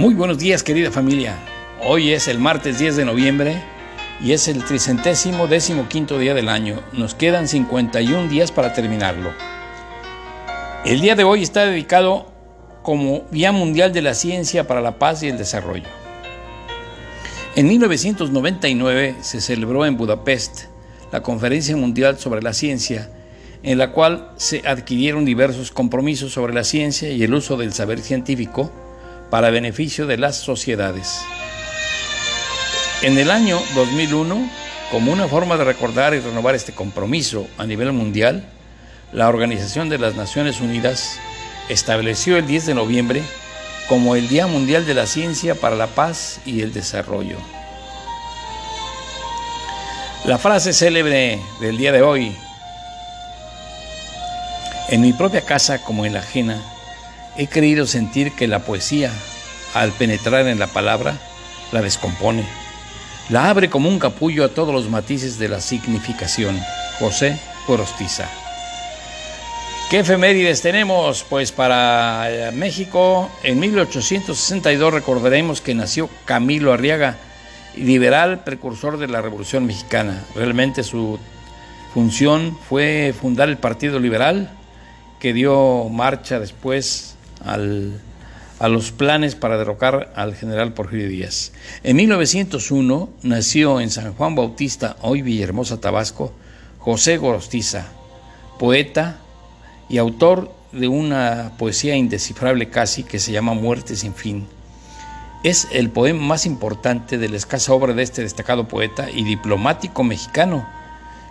Muy buenos días querida familia. Hoy es el martes 10 de noviembre y es el tricentésimo décimo quinto día del año. Nos quedan 51 días para terminarlo. El día de hoy está dedicado como Día Mundial de la Ciencia para la Paz y el Desarrollo. En 1999 se celebró en Budapest la Conferencia Mundial sobre la Ciencia, en la cual se adquirieron diversos compromisos sobre la ciencia y el uso del saber científico para beneficio de las sociedades. En el año 2001, como una forma de recordar y renovar este compromiso a nivel mundial, la Organización de las Naciones Unidas estableció el 10 de noviembre como el Día Mundial de la Ciencia para la Paz y el Desarrollo. La frase célebre del día de hoy, en mi propia casa como en la ajena, he creído sentir que la poesía, al penetrar en la palabra, la descompone. La abre como un capullo a todos los matices de la significación. José Corostiza. ¿Qué efemérides tenemos? Pues para eh, México, en 1862 recordaremos que nació Camilo Arriaga, liberal precursor de la Revolución Mexicana. Realmente su función fue fundar el Partido Liberal, que dio marcha después a los planes para derrocar al general Porfirio Díaz. En 1901 nació en San Juan Bautista, hoy Villahermosa, Tabasco, José Gorostiza, poeta y autor de una poesía indescifrable casi que se llama Muerte sin fin. Es el poema más importante de la escasa obra de este destacado poeta y diplomático mexicano,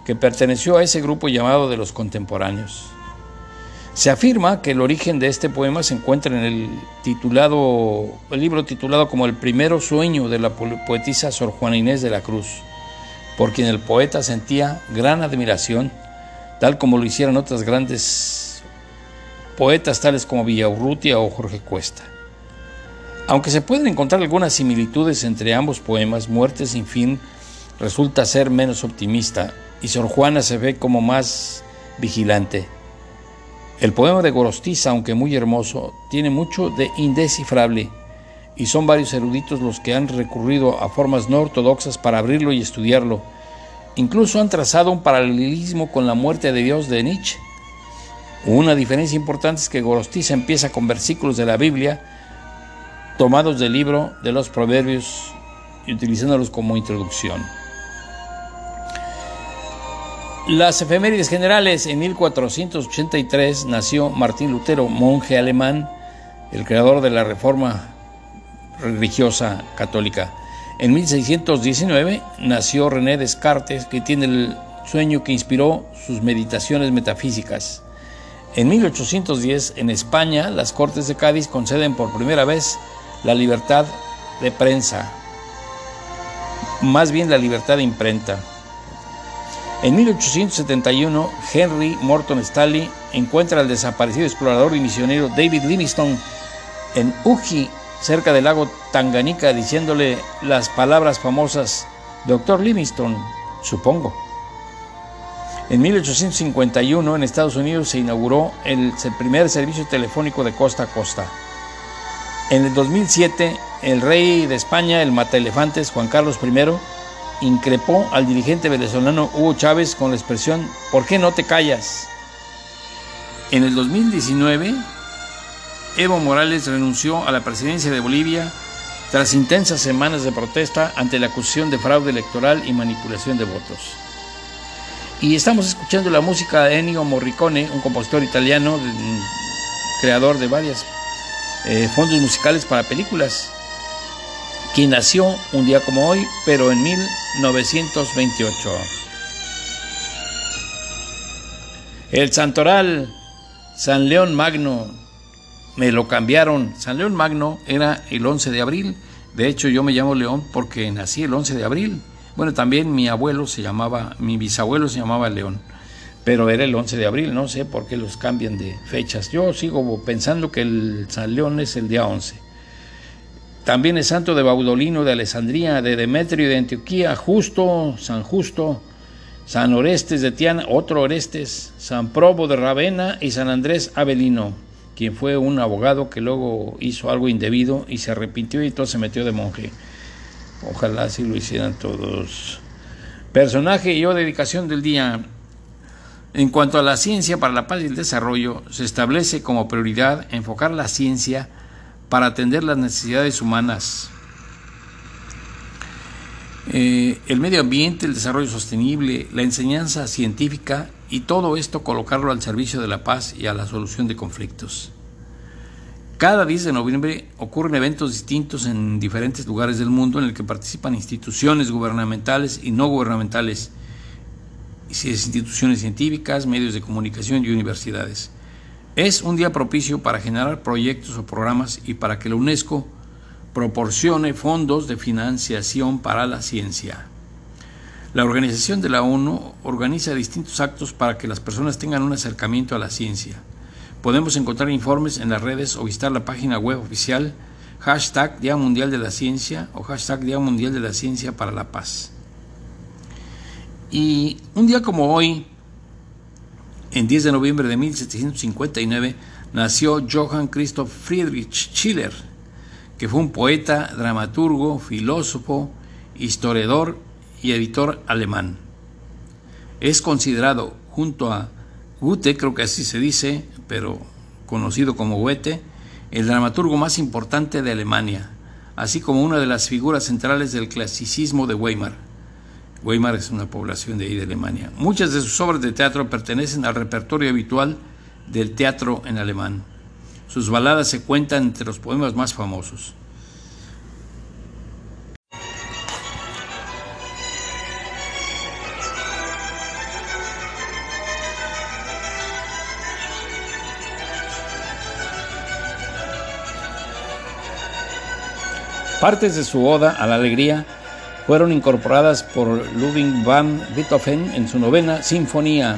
que perteneció a ese grupo llamado de los contemporáneos. Se afirma que el origen de este poema se encuentra en el titulado, el libro titulado como El primero sueño de la poetisa Sor Juana Inés de la Cruz, por quien el poeta sentía gran admiración, tal como lo hicieron otras grandes poetas tales como Villaurrutia o Jorge Cuesta. Aunque se pueden encontrar algunas similitudes entre ambos poemas, Muerte sin fin resulta ser menos optimista y Sor Juana se ve como más vigilante. El poema de Gorostiza, aunque muy hermoso, tiene mucho de indescifrable y son varios eruditos los que han recurrido a formas no ortodoxas para abrirlo y estudiarlo. Incluso han trazado un paralelismo con la muerte de Dios de Nietzsche. Una diferencia importante es que Gorostiza empieza con versículos de la Biblia tomados del libro de los Proverbios y utilizándolos como introducción. Las efemérides generales, en 1483 nació Martín Lutero, monje alemán, el creador de la reforma religiosa católica. En 1619 nació René Descartes, que tiene el sueño que inspiró sus meditaciones metafísicas. En 1810, en España, las Cortes de Cádiz conceden por primera vez la libertad de prensa, más bien la libertad de imprenta. En 1871, Henry Morton Stanley encuentra al desaparecido explorador y misionero David Livingstone en Uji, cerca del lago Tanganica, diciéndole las palabras famosas, Doctor Livingstone, supongo. En 1851, en Estados Unidos, se inauguró el primer servicio telefónico de costa a costa. En el 2007, el rey de España, el mataelefantes Juan Carlos I, increpó al dirigente venezolano Hugo Chávez con la expresión ¿por qué no te callas? En el 2019, Evo Morales renunció a la presidencia de Bolivia tras intensas semanas de protesta ante la acusación de fraude electoral y manipulación de votos. Y estamos escuchando la música de Ennio Morricone, un compositor italiano, creador de varios eh, fondos musicales para películas quien nació un día como hoy, pero en 1928. El santoral San León Magno, me lo cambiaron. San León Magno era el 11 de abril. De hecho, yo me llamo León porque nací el 11 de abril. Bueno, también mi abuelo se llamaba, mi bisabuelo se llamaba León. pero era el 11 de abril, no sé por qué los cambian de fechas. Yo sigo pensando que el San León es el día 11. También es santo de Baudolino de Alessandría, de Demetrio de Antioquía, Justo, San Justo, San Orestes de Tiana, otro Orestes, San Probo de Ravenna y San Andrés Avelino, quien fue un abogado que luego hizo algo indebido y se arrepintió y entonces se metió de monje. Ojalá así lo hicieran todos. Personaje y o dedicación del día. En cuanto a la ciencia para la paz y el desarrollo, se establece como prioridad enfocar la ciencia para atender las necesidades humanas. Eh, el medio ambiente, el desarrollo sostenible, la enseñanza científica y todo esto colocarlo al servicio de la paz y a la solución de conflictos. Cada 10 de noviembre ocurren eventos distintos en diferentes lugares del mundo en el que participan instituciones gubernamentales y no gubernamentales instituciones científicas, medios de comunicación y universidades. Es un día propicio para generar proyectos o programas y para que la UNESCO proporcione fondos de financiación para la ciencia. La Organización de la ONU organiza distintos actos para que las personas tengan un acercamiento a la ciencia. Podemos encontrar informes en las redes o visitar la página web oficial hashtag Día Mundial de la Ciencia o hashtag Día Mundial de la Ciencia para la Paz. Y un día como hoy, en 10 de noviembre de 1759, nació Johann Christoph Friedrich Schiller, que fue un poeta, dramaturgo, filósofo, historiador y editor alemán. Es considerado, junto a Goethe, creo que así se dice, pero conocido como Goethe, el dramaturgo más importante de Alemania, así como una de las figuras centrales del clasicismo de Weimar. Weimar es una población de ahí de Alemania. Muchas de sus obras de teatro pertenecen al repertorio habitual del teatro en alemán. Sus baladas se cuentan entre los poemas más famosos. Partes de su oda a la alegría fueron incorporadas por Ludwig van Beethoven en su novena Sinfonía.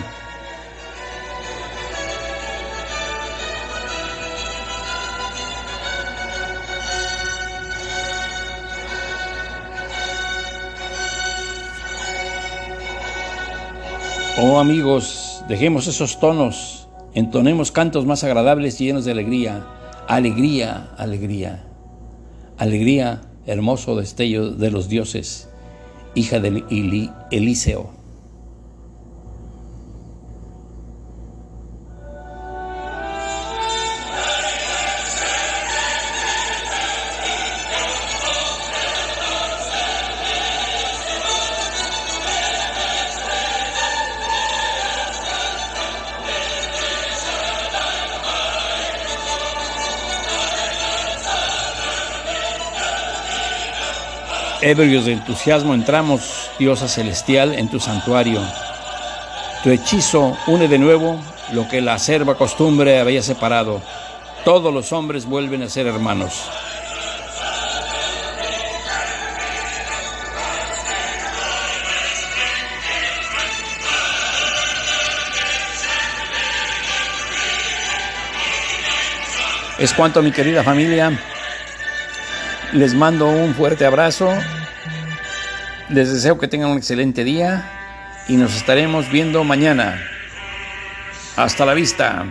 Oh amigos, dejemos esos tonos, entonemos cantos más agradables y llenos de alegría. Alegría, alegría. Alegría hermoso destello de los dioses, hija del Eliseo. Ebrios de entusiasmo entramos, diosa celestial, en tu santuario. Tu hechizo une de nuevo lo que la acerba costumbre había separado. Todos los hombres vuelven a ser hermanos. Es cuanto, mi querida familia. Les mando un fuerte abrazo. Les deseo que tengan un excelente día y nos estaremos viendo mañana. Hasta la vista.